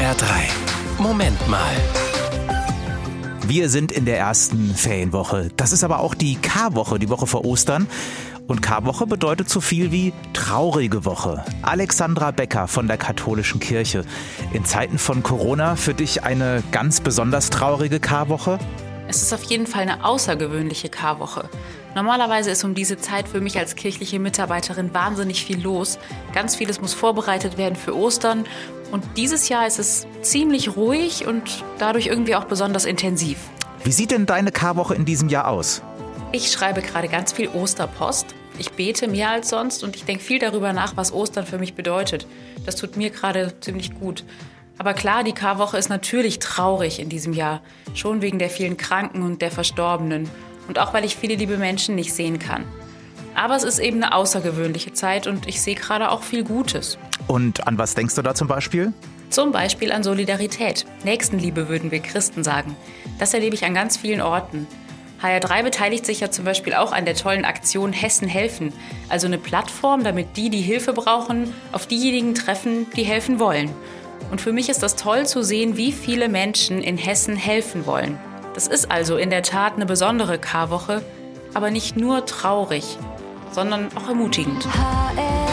HR3. Moment mal. Wir sind in der ersten Ferienwoche. Das ist aber auch die K-Woche, die Woche vor Ostern. Und K-Woche bedeutet so viel wie traurige Woche. Alexandra Becker von der Katholischen Kirche. In Zeiten von Corona für dich eine ganz besonders traurige K-Woche? Es ist auf jeden Fall eine außergewöhnliche K-Woche. Normalerweise ist um diese Zeit für mich als kirchliche Mitarbeiterin wahnsinnig viel los. Ganz vieles muss vorbereitet werden für Ostern. Und dieses Jahr ist es ziemlich ruhig und dadurch irgendwie auch besonders intensiv. Wie sieht denn deine K-Woche in diesem Jahr aus? Ich schreibe gerade ganz viel Osterpost. Ich bete mehr als sonst und ich denke viel darüber nach, was Ostern für mich bedeutet. Das tut mir gerade ziemlich gut. Aber klar, die Karwoche ist natürlich traurig in diesem Jahr. Schon wegen der vielen Kranken und der Verstorbenen. Und auch weil ich viele liebe Menschen nicht sehen kann. Aber es ist eben eine außergewöhnliche Zeit und ich sehe gerade auch viel Gutes. Und an was denkst du da zum Beispiel? Zum Beispiel an Solidarität. Nächstenliebe würden wir Christen sagen. Das erlebe ich an ganz vielen Orten. HR3 beteiligt sich ja zum Beispiel auch an der tollen Aktion Hessen helfen, also eine Plattform, damit die, die Hilfe brauchen, auf diejenigen treffen, die helfen wollen. Und für mich ist das toll zu sehen, wie viele Menschen in Hessen helfen wollen. Das ist also in der Tat eine besondere Karwoche, aber nicht nur traurig, sondern auch ermutigend. HR